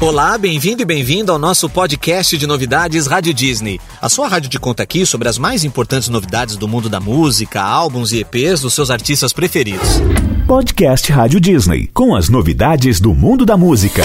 Olá, bem-vindo e bem-vindo ao nosso podcast de novidades Rádio Disney. A sua rádio te conta aqui sobre as mais importantes novidades do mundo da música, álbuns e EPs dos seus artistas preferidos. Podcast Rádio Disney, com as novidades do mundo da música.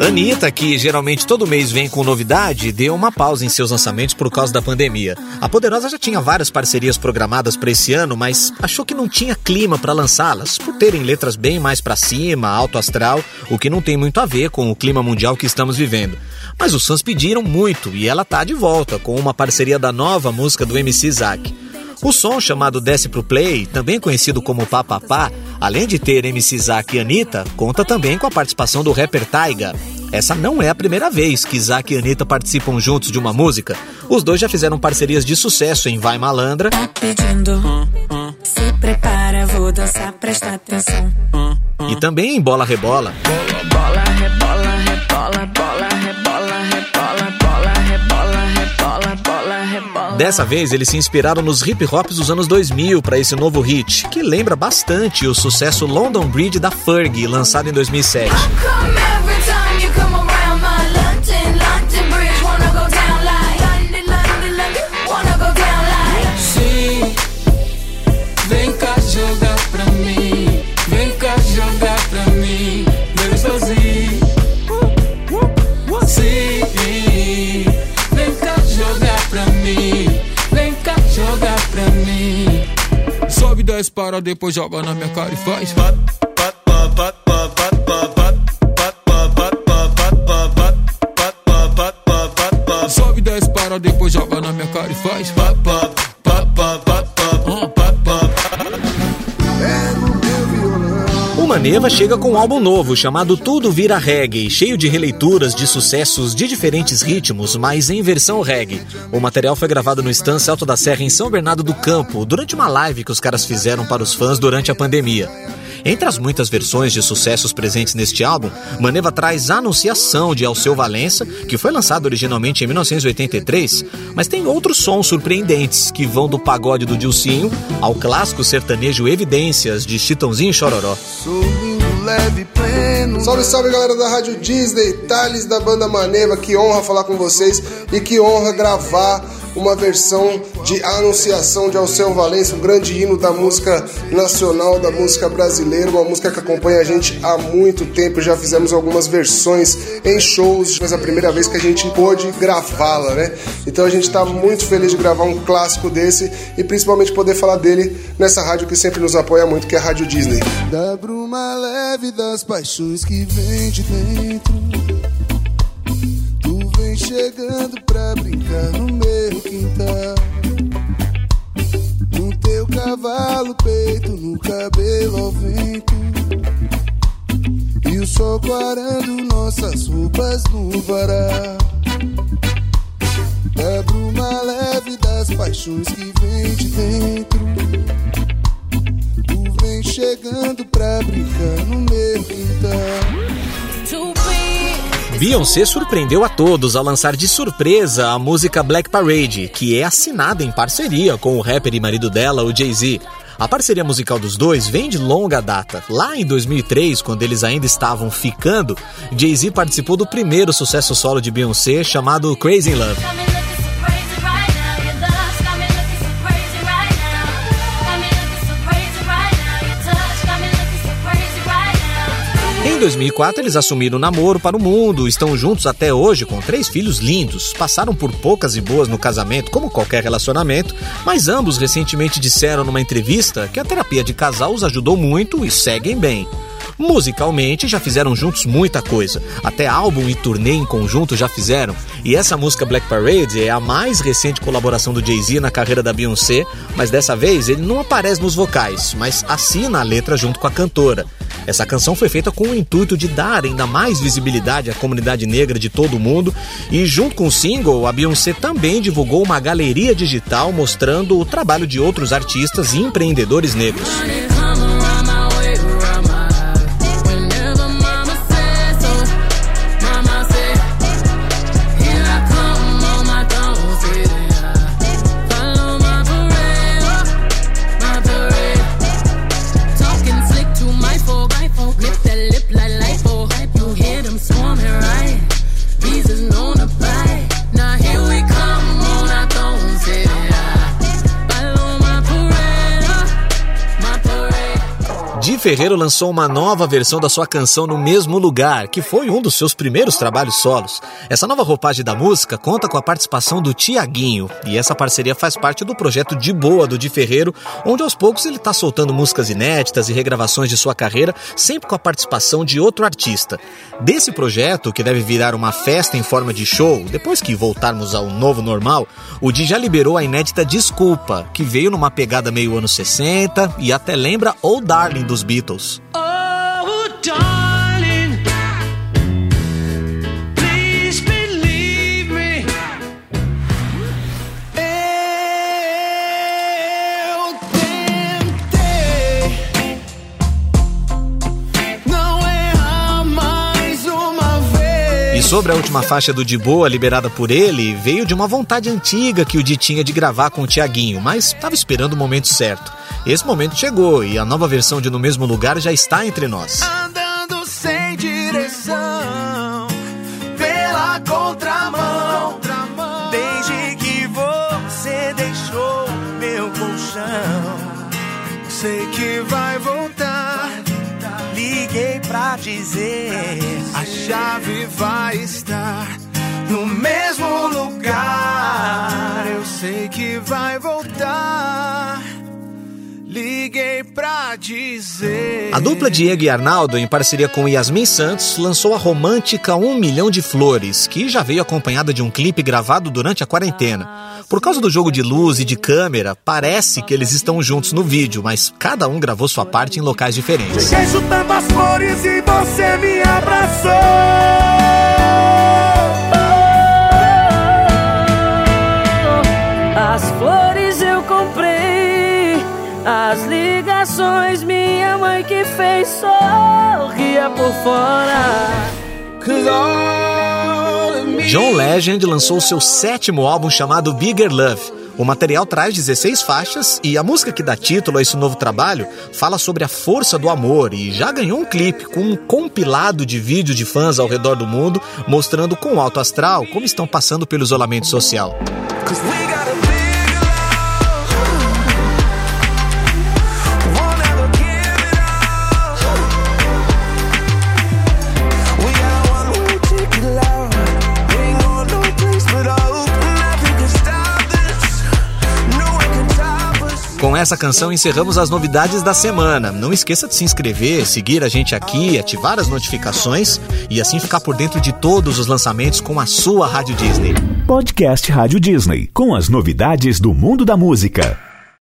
Anitta, que geralmente todo mês vem com novidade, deu uma pausa em seus lançamentos por causa da pandemia. A Poderosa já tinha várias parcerias programadas para esse ano, mas achou que não tinha clima para lançá-las, por terem letras bem mais para cima, alto astral, o que não tem muito a ver com o clima mundial que estamos vivendo. Mas os fãs pediram muito e ela tá de volta com uma parceria da nova música do MC Zack. O som chamado Desce Pro Play, também conhecido como Papapá, além de ter MC Zack e Anitta, conta também com a participação do rapper Taiga. Essa não é a primeira vez que Zack e Anitta participam juntos de uma música. Os dois já fizeram parcerias de sucesso em Vai Malandra. Tá pedindo, se prepara, vou dançar, presta atenção. E também em Bola Rebola. Bola, rebola, rebola, bola, rebola, rebola, bola, rebola, rebola, bola, rebola. Dessa vez, eles se inspiraram nos hip hops dos anos 2000 para esse novo hit, que lembra bastante o sucesso London Bridge da Fergie, lançado em 2007. Para, depois joga na minha cara e faz. Sobe, desce, para, depois joga na minha cara e faz. O Maneva chega com um álbum novo chamado Tudo Vira Reggae, cheio de releituras de sucessos de diferentes ritmos, mas em versão reggae. O material foi gravado no Estância Alto da Serra em São Bernardo do Campo, durante uma live que os caras fizeram para os fãs durante a pandemia. Entre as muitas versões de sucessos presentes neste álbum, Maneva traz a Anunciação de Alceu Valença, que foi lançado originalmente em 1983, mas tem outros sons surpreendentes que vão do pagode do Dilcinho ao clássico sertanejo Evidências de Chitãozinho e Chororó. Salve, salve galera da Rádio Disney, Thales da banda Maneva, que honra falar com vocês e que honra gravar uma versão de Anunciação de Alceu Valença, um grande hino da música nacional, da música brasileira, uma música que acompanha a gente há muito tempo, já fizemos algumas versões em shows, mas a primeira vez que a gente pôde gravá-la, né? Então a gente está muito feliz de gravar um clássico desse e principalmente poder falar dele nessa rádio que sempre nos apoia muito, que é a Rádio Disney. Da bruma leve das paixões que vem de dentro. Da bruma leve das paixões que vem de dentro. Tu vem chegando pra brincar no meu quintal. Beyoncé surpreendeu a todos ao lançar de surpresa a música Black Parade, que é assinada em parceria com o rapper e marido dela, o Jay-Z. A parceria musical dos dois vem de longa data. Lá em 2003, quando eles ainda estavam ficando, Jay-Z participou do primeiro sucesso solo de Beyoncé chamado Crazy Love. Em 2004, eles assumiram o namoro para o mundo, estão juntos até hoje com três filhos lindos. Passaram por poucas e boas no casamento, como qualquer relacionamento, mas ambos recentemente disseram numa entrevista que a terapia de casal os ajudou muito e seguem bem. Musicalmente, já fizeram juntos muita coisa. Até álbum e turnê em conjunto já fizeram. E essa música Black Parade é a mais recente colaboração do Jay-Z na carreira da Beyoncé, mas dessa vez ele não aparece nos vocais, mas assina a letra junto com a cantora. Essa canção foi feita com o intuito de dar ainda mais visibilidade à comunidade negra de todo o mundo e junto com o single, a Beyoncé também divulgou uma galeria digital mostrando o trabalho de outros artistas e empreendedores negros. Ferreiro lançou uma nova versão da sua canção No Mesmo Lugar, que foi um dos seus primeiros trabalhos solos. Essa nova roupagem da música conta com a participação do Tiaguinho, e essa parceria faz parte do projeto De Boa do Di Ferreiro, onde aos poucos ele está soltando músicas inéditas e regravações de sua carreira, sempre com a participação de outro artista. Desse projeto, que deve virar uma festa em forma de show, depois que voltarmos ao novo normal, o Di já liberou a inédita Desculpa, que veio numa pegada meio anos 60 e até lembra Old Darling dos Beatles. Beatles. Oh, sobre a última faixa do De Boa, liberada por ele, veio de uma vontade antiga que o Di tinha de gravar com o Tiaguinho, mas estava esperando o momento certo. Esse momento chegou e a nova versão de No Mesmo Lugar já está entre nós. Andando sem direção pela contramão. Desde que você deixou meu colchão, sei que vai voltar. Liguei pra dizer: a chave vai estar no mesmo lugar. Eu sei que vai voltar. Liguei pra dizer. A dupla Diego e Arnaldo, em parceria com Yasmin Santos, lançou a romântica Um Milhão de Flores, que já veio acompanhada de um clipe gravado durante a quarentena. Por causa do jogo de luz e de câmera, parece que eles estão juntos no vídeo, mas cada um gravou sua parte em locais diferentes. Cheguei chutando as flores e você me abraçou. As flores eu comprei, as ligações minha mãe que fez sorria por fora. John Legend lançou seu sétimo álbum chamado Bigger Love. O material traz 16 faixas e a música que dá título a esse novo trabalho fala sobre a força do amor e já ganhou um clipe com um compilado de vídeos de fãs ao redor do mundo mostrando com alto astral como estão passando pelo isolamento social. Com essa canção encerramos as novidades da semana. Não esqueça de se inscrever, seguir a gente aqui, ativar as notificações e assim ficar por dentro de todos os lançamentos com a sua Rádio Disney. Podcast Rádio Disney, com as novidades do mundo da música.